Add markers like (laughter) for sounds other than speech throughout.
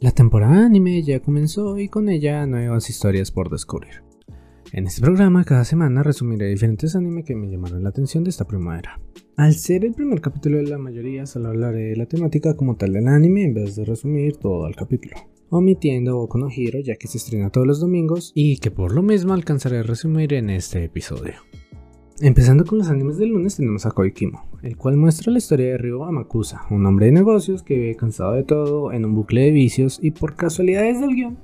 La temporada anime ya comenzó y con ella nuevas historias por descubrir. En este programa cada semana resumiré diferentes anime que me llamaron la atención de esta primavera. Al ser el primer capítulo de la mayoría, solo hablaré de la temática como tal del anime en vez de resumir todo el capítulo, omitiendo Boku no ya que se estrena todos los domingos y que por lo mismo alcanzaré a resumir en este episodio. Empezando con los animes del lunes tenemos a Koikimo, el cual muestra la historia de Ryo Amakusa, un hombre de negocios que vive cansado de todo en un bucle de vicios y por casualidades del guion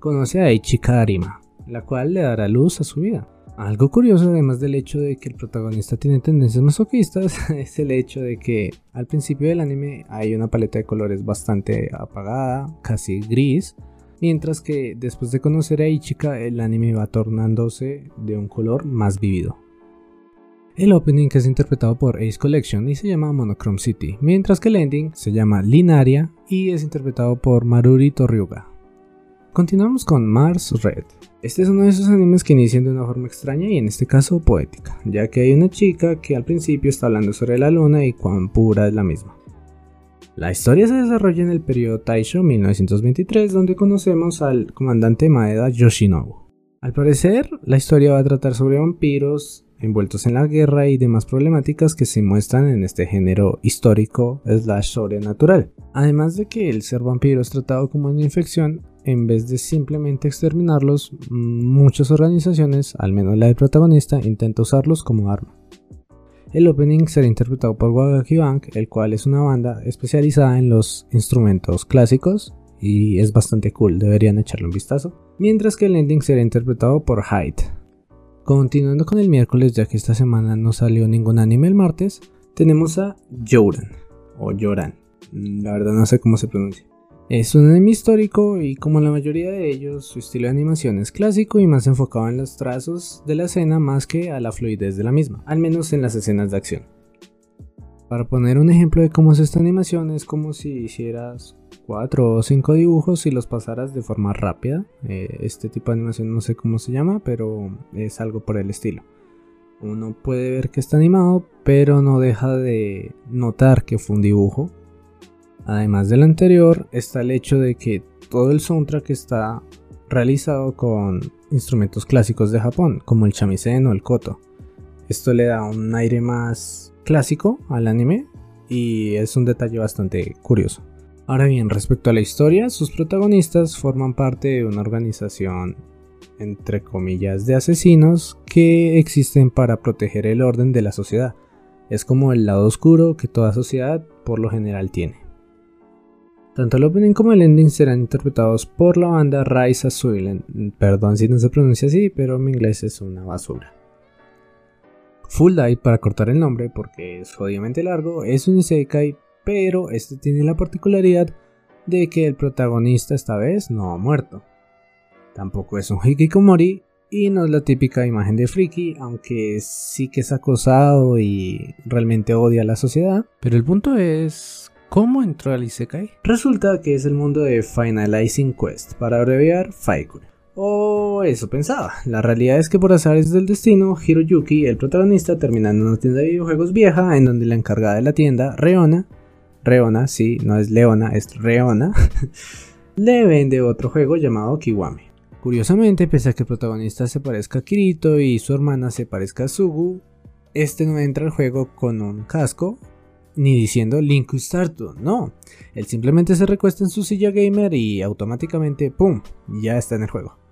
conoce a Ichika Arima, la cual le dará luz a su vida. Algo curioso, además del hecho de que el protagonista tiene tendencias masoquistas, (laughs) es el hecho de que al principio del anime hay una paleta de colores bastante apagada, casi gris, mientras que después de conocer a Ichika el anime va tornándose de un color más vivido. El opening es interpretado por Ace Collection y se llama Monochrome City, mientras que el ending se llama Linaria y es interpretado por Maruri Torryuga. Continuamos con Mars Red. Este es uno de esos animes que inician de una forma extraña y en este caso poética, ya que hay una chica que al principio está hablando sobre la luna y cuán pura es la misma. La historia se desarrolla en el periodo Taisho 1923 donde conocemos al comandante Maeda Yoshinobu. Al parecer, la historia va a tratar sobre vampiros, envueltos en la guerra y demás problemáticas que se muestran en este género histórico slash sobrenatural. Además de que el ser vampiro es tratado como una infección, en vez de simplemente exterminarlos, muchas organizaciones, al menos la del protagonista, intenta usarlos como arma. El opening será interpretado por Wagaki Bank, el cual es una banda especializada en los instrumentos clásicos y es bastante cool, deberían echarle un vistazo. Mientras que el ending será interpretado por Hyde, Continuando con el miércoles, ya que esta semana no salió ningún anime el martes, tenemos a Joran, o Joran, la verdad no sé cómo se pronuncia. Es un anime histórico y como la mayoría de ellos, su estilo de animación es clásico y más enfocado en los trazos de la escena más que a la fluidez de la misma, al menos en las escenas de acción. Para poner un ejemplo de cómo es esta animación, es como si hicieras 4 o 5 dibujos y los pasaras de forma rápida. Eh, este tipo de animación no sé cómo se llama, pero es algo por el estilo. Uno puede ver que está animado, pero no deja de notar que fue un dibujo. Además del anterior, está el hecho de que todo el soundtrack está realizado con instrumentos clásicos de Japón, como el shamisen o el koto. Esto le da un aire más clásico al anime y es un detalle bastante curioso. Ahora bien, respecto a la historia, sus protagonistas forman parte de una organización, entre comillas, de asesinos que existen para proteger el orden de la sociedad. Es como el lado oscuro que toda sociedad por lo general tiene. Tanto el opening como el ending serán interpretados por la banda Rise Suilen. Perdón si no se pronuncia así, pero mi inglés es una basura. Full Dive, para cortar el nombre porque es jodidamente largo, es un isekai, pero este tiene la particularidad de que el protagonista esta vez no ha muerto. Tampoco es un hikikomori y no es la típica imagen de friki, aunque sí que es acosado y realmente odia a la sociedad. Pero el punto es, ¿cómo entró al Isekai? Resulta que es el mundo de Finalizing Quest, para abreviar Faiku. O eso pensaba. La realidad es que por azares del destino, Hiroyuki, el protagonista, termina en una tienda de videojuegos vieja en donde la encargada de la tienda, Reona, Reona, sí, no es Leona, es Reona, (laughs) le vende otro juego llamado Kiwami. Curiosamente, pese a que el protagonista se parezca a Kirito y su hermana se parezca a Sugu, este no entra al juego con un casco ni diciendo Link Startu, no. Él simplemente se recuesta en su silla gamer y automáticamente, ¡pum!, ya está en el juego.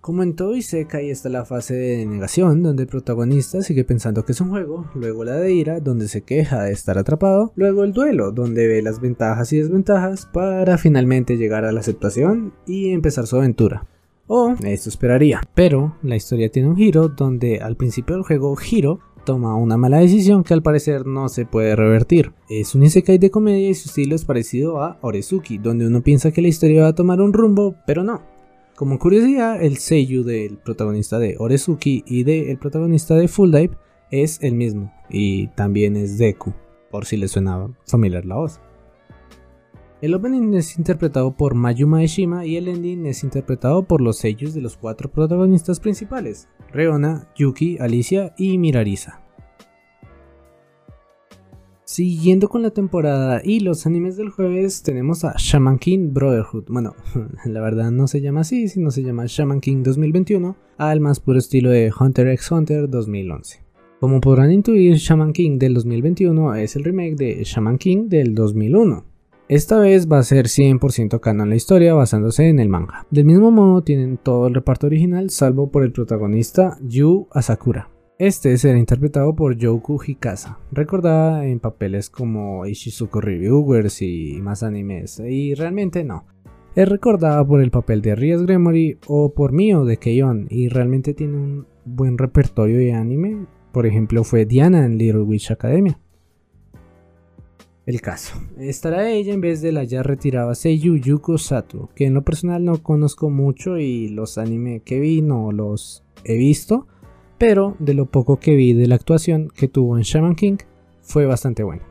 Como en todo Isekai está la fase de negación, donde el protagonista sigue pensando que es un juego, luego la de ira, donde se queja de estar atrapado, luego el duelo, donde ve las ventajas y desventajas, para finalmente llegar a la aceptación y empezar su aventura. O esto esperaría. Pero la historia tiene un giro donde al principio del juego Hiro toma una mala decisión que al parecer no se puede revertir. Es un isekai de comedia y su estilo es parecido a Orezuki, donde uno piensa que la historia va a tomar un rumbo, pero no. Como curiosidad, el seiyuu del protagonista de Orezuki y del protagonista de Full Dive es el mismo, y también es Deku, por si le suena familiar la voz. El opening es interpretado por Mayuma Eshima y el ending es interpretado por los sellos de los cuatro protagonistas principales, Reona, Yuki, Alicia y Mirarisa. Siguiendo con la temporada y los animes del jueves, tenemos a Shaman King Brotherhood. Bueno, (laughs) la verdad no se llama así, sino se llama Shaman King 2021, al más puro estilo de Hunter x Hunter 2011. Como podrán intuir, Shaman King del 2021 es el remake de Shaman King del 2001. Esta vez va a ser 100% canon la historia basándose en el manga. Del mismo modo tienen todo el reparto original salvo por el protagonista Yu Asakura. Este será interpretado por Yoku Hikasa, recordada en papeles como Ishizuko Reviewers y más animes, y realmente no. Es recordada por el papel de Rias Gremory o por Mio de Keion, y realmente tiene un buen repertorio de anime. Por ejemplo, fue Diana en Little Witch Academia. El caso, estará ella en vez de la ya retirada Seiyu Yuko Sato, que en lo personal no conozco mucho y los anime que vi no los he visto pero de lo poco que vi de la actuación que tuvo en Shaman King fue bastante buena.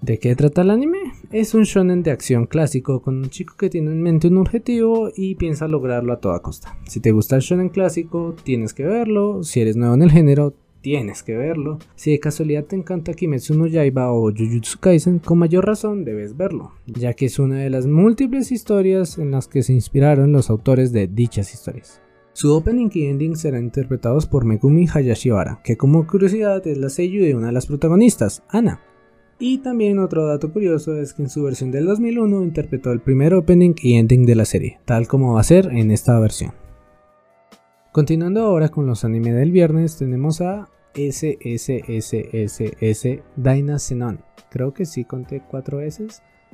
¿De qué trata el anime? Es un shonen de acción clásico con un chico que tiene en mente un objetivo y piensa lograrlo a toda costa. Si te gusta el shonen clásico, tienes que verlo. Si eres nuevo en el género, tienes que verlo. Si de casualidad te encanta Kimetsu no Yaiba o Jujutsu Kaisen, con mayor razón debes verlo, ya que es una de las múltiples historias en las que se inspiraron los autores de dichas historias. Su opening y ending serán interpretados por Megumi Hayashibara, que como curiosidad es la sello de una de las protagonistas, Ana. Y también otro dato curioso es que en su versión del 2001 interpretó el primer opening y ending de la serie, tal como va a ser en esta versión. Continuando ahora con los anime del viernes, tenemos a SSSSS Dynazenon. Creo que sí conté 4 S.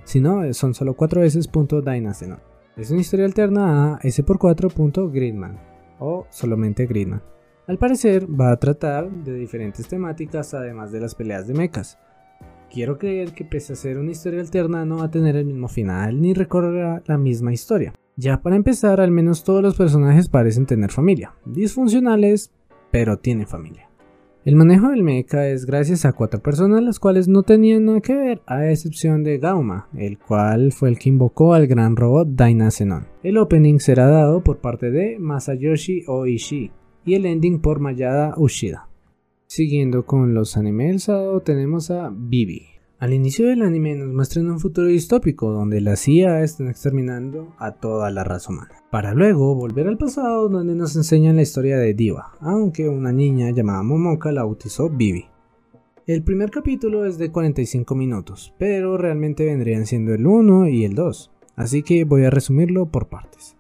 Si no, son solo 4 S. Dynazenon. Es una historia alterna a S4 o solamente Gridman. Al parecer va a tratar de diferentes temáticas además de las peleas de mechas. Quiero creer que pese a ser una historia alterna no va a tener el mismo final ni recorrerá la misma historia. Ya para empezar, al menos todos los personajes parecen tener familia. Disfuncionales, pero tienen familia. El manejo del mecha es gracias a cuatro personas las cuales no tenían nada que ver, a excepción de Gauma, el cual fue el que invocó al gran robot Dynazenon. El opening será dado por parte de Masayoshi Oishi y el ending por Mayada Ushida. Siguiendo con los animes tenemos a Bibi, al inicio del anime nos muestran un futuro distópico donde la CIA están exterminando a toda la raza humana, para luego volver al pasado donde nos enseñan la historia de Diva, aunque una niña llamada Momoka la bautizó Bibi. El primer capítulo es de 45 minutos, pero realmente vendrían siendo el 1 y el 2, así que voy a resumirlo por partes.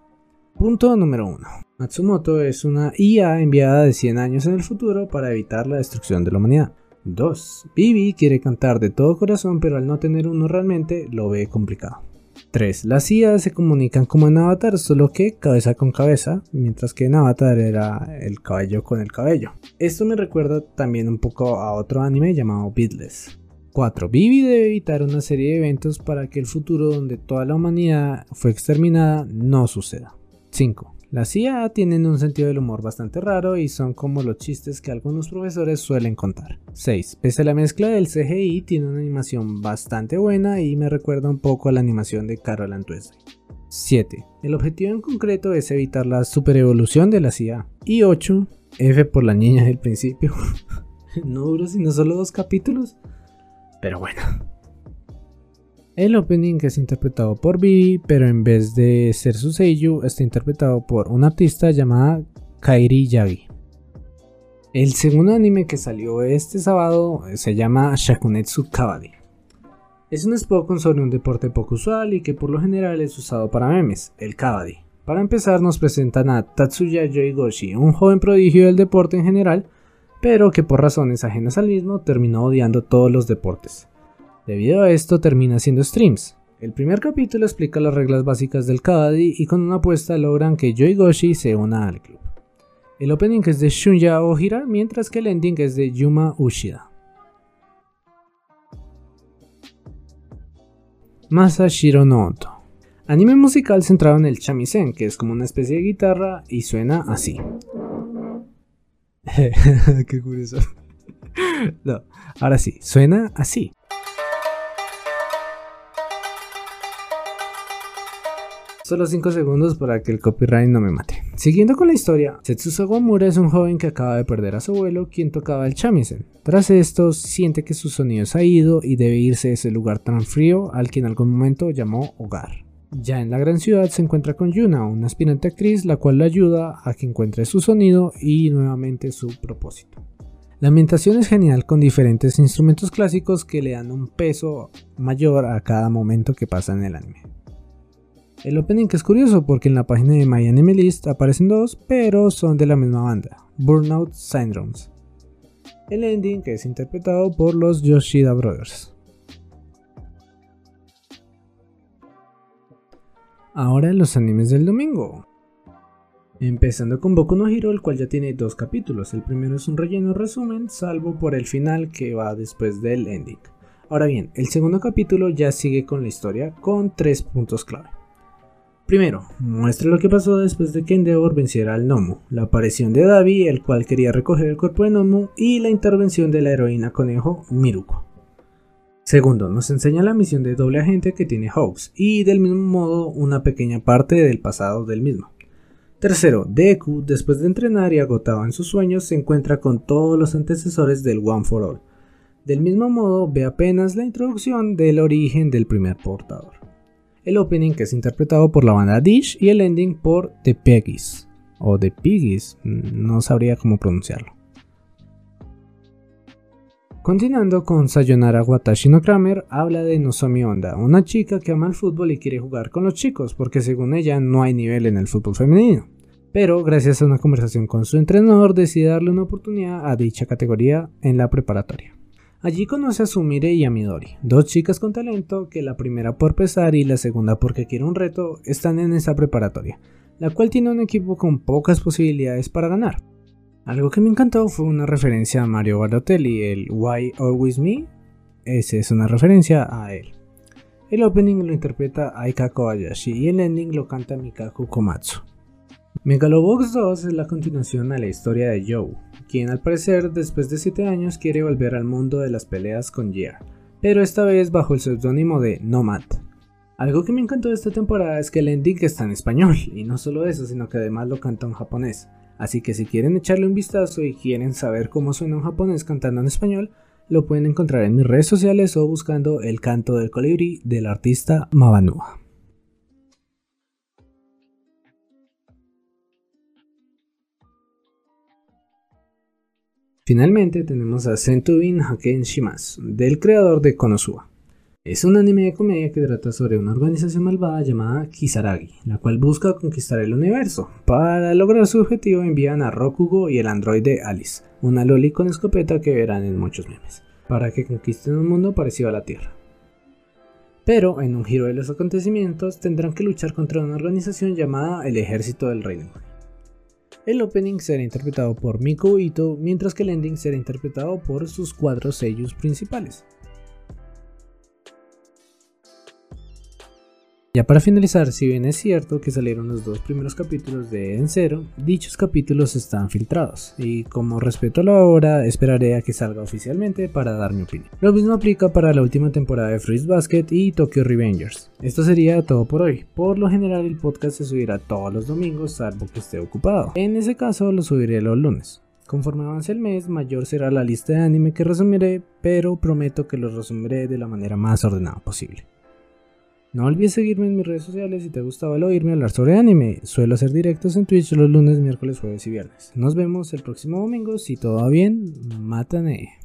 Punto número 1. Matsumoto es una IA enviada de 100 años en el futuro para evitar la destrucción de la humanidad. 2. Vivi quiere cantar de todo corazón, pero al no tener uno realmente lo ve complicado. 3. Las IA se comunican como en Avatar, solo que cabeza con cabeza, mientras que en Avatar era el cabello con el cabello. Esto me recuerda también un poco a otro anime llamado Beatless. 4. Vivi debe evitar una serie de eventos para que el futuro donde toda la humanidad fue exterminada no suceda. 5. Las CIA tienen un sentido del humor bastante raro y son como los chistes que algunos profesores suelen contar. 6. Pese a la mezcla del CGI, tiene una animación bastante buena y me recuerda un poco a la animación de Carol Antuese. 7. El objetivo en concreto es evitar la superevolución de la CIA. Y 8. F por la niña del principio. (laughs) no duro sino solo dos capítulos. Pero bueno. El opening es interpretado por Vivi, pero en vez de ser su sello, está interpretado por una artista llamada Kairi Yagi. El segundo anime que salió este sábado se llama Shakunetsu Kabaddi. Es un Spokon sobre un deporte poco usual y que por lo general es usado para memes, el Kabaddi. Para empezar nos presentan a Tatsuya Yoigoshi, un joven prodigio del deporte en general, pero que por razones ajenas al mismo terminó odiando todos los deportes. Debido a esto termina haciendo streams. El primer capítulo explica las reglas básicas del Kabaddi y con una apuesta logran que Joy Goshi se una al club. El opening es de Shunya Ohira, mientras que el ending es de Yuma Ushida. Masashiro no Oto. Anime musical centrado en el shamisen, que es como una especie de guitarra y suena así. (laughs) Qué curioso. (laughs) no, ahora sí, suena así. Solo 5 segundos para que el copyright no me mate. siguiendo con la historia, Setsu Sawamura es un joven que acaba de perder a su abuelo, quien tocaba el shamisen. Tras esto, siente que su sonido se ha ido y debe irse a ese lugar tan frío al que en algún momento llamó hogar. Ya en la gran ciudad se encuentra con Yuna, una aspirante actriz, la cual le ayuda a que encuentre su sonido y nuevamente su propósito. La ambientación es genial con diferentes instrumentos clásicos que le dan un peso mayor a cada momento que pasa en el anime. El opening es curioso porque en la página de My Anime List aparecen dos, pero son de la misma banda, Burnout Syndromes. El ending que es interpretado por los Yoshida Brothers. Ahora los animes del domingo. Empezando con Boku no Hero, el cual ya tiene dos capítulos. El primero es un relleno resumen, salvo por el final que va después del ending. Ahora bien, el segundo capítulo ya sigue con la historia con tres puntos clave. Primero, muestra lo que pasó después de que Endeavor venciera al Nomu, la aparición de Davi, el cual quería recoger el cuerpo de Nomu, y la intervención de la heroína conejo Miruko. Segundo, nos enseña la misión de doble agente que tiene Hawks, y del mismo modo una pequeña parte del pasado del mismo. Tercero, Deku, después de entrenar y agotado en sus sueños, se encuentra con todos los antecesores del One for All. Del mismo modo, ve apenas la introducción del origen del primer portador el opening que es interpretado por la banda Dish y el ending por The Peggies o The Piggies, no sabría cómo pronunciarlo. Continuando con Sayonara Watashi no Kramer, habla de Nozomi Onda, una chica que ama el fútbol y quiere jugar con los chicos, porque según ella no hay nivel en el fútbol femenino. Pero gracias a una conversación con su entrenador decide darle una oportunidad a dicha categoría en la preparatoria. Allí conoce a Sumire y a Midori, dos chicas con talento que la primera por pesar y la segunda porque quiere un reto están en esa preparatoria, la cual tiene un equipo con pocas posibilidades para ganar. Algo que me encantó fue una referencia a Mario Balotelli, el Why Always Me, esa es una referencia a él. El opening lo interpreta Aika Kobayashi y el ending lo canta Mikaku Komatsu. Megalobox 2 es la continuación a la historia de Joe, quien al parecer después de 7 años quiere volver al mundo de las peleas con Gear, pero esta vez bajo el seudónimo de Nomad. Algo que me encantó de esta temporada es que el ending está en español, y no solo eso, sino que además lo canta en japonés. Así que si quieren echarle un vistazo y quieren saber cómo suena un japonés cantando en español, lo pueden encontrar en mis redes sociales o buscando el canto del colibrí del artista Mabanua. Finalmente tenemos a Sentubin Haken Shimasu, del creador de Konosuba. Es un anime de comedia que trata sobre una organización malvada llamada Kisaragi, la cual busca conquistar el universo. Para lograr su objetivo envían a Rokugo y el androide Alice, una loli con escopeta que verán en muchos memes, para que conquisten un mundo parecido a la Tierra. Pero en un giro de los acontecimientos tendrán que luchar contra una organización llamada el Ejército del Reino el opening será interpretado por Miko Ito, mientras que el ending será interpretado por sus cuatro sellos principales. Ya para finalizar, si bien es cierto que salieron los dos primeros capítulos de En Zero, dichos capítulos están filtrados, y como respeto a la obra, esperaré a que salga oficialmente para dar mi opinión. Lo mismo aplica para la última temporada de Freeze Basket y Tokyo Revengers. Esto sería todo por hoy. Por lo general el podcast se subirá todos los domingos, salvo que esté ocupado. En ese caso lo subiré los lunes. Conforme avance el mes, mayor será la lista de anime que resumiré, pero prometo que los resumiré de la manera más ordenada posible. No olvides seguirme en mis redes sociales si te gustaba el oírme hablar sobre anime. Suelo hacer directos en Twitch los lunes, miércoles, jueves y viernes. Nos vemos el próximo domingo. Si todo va bien, mátane.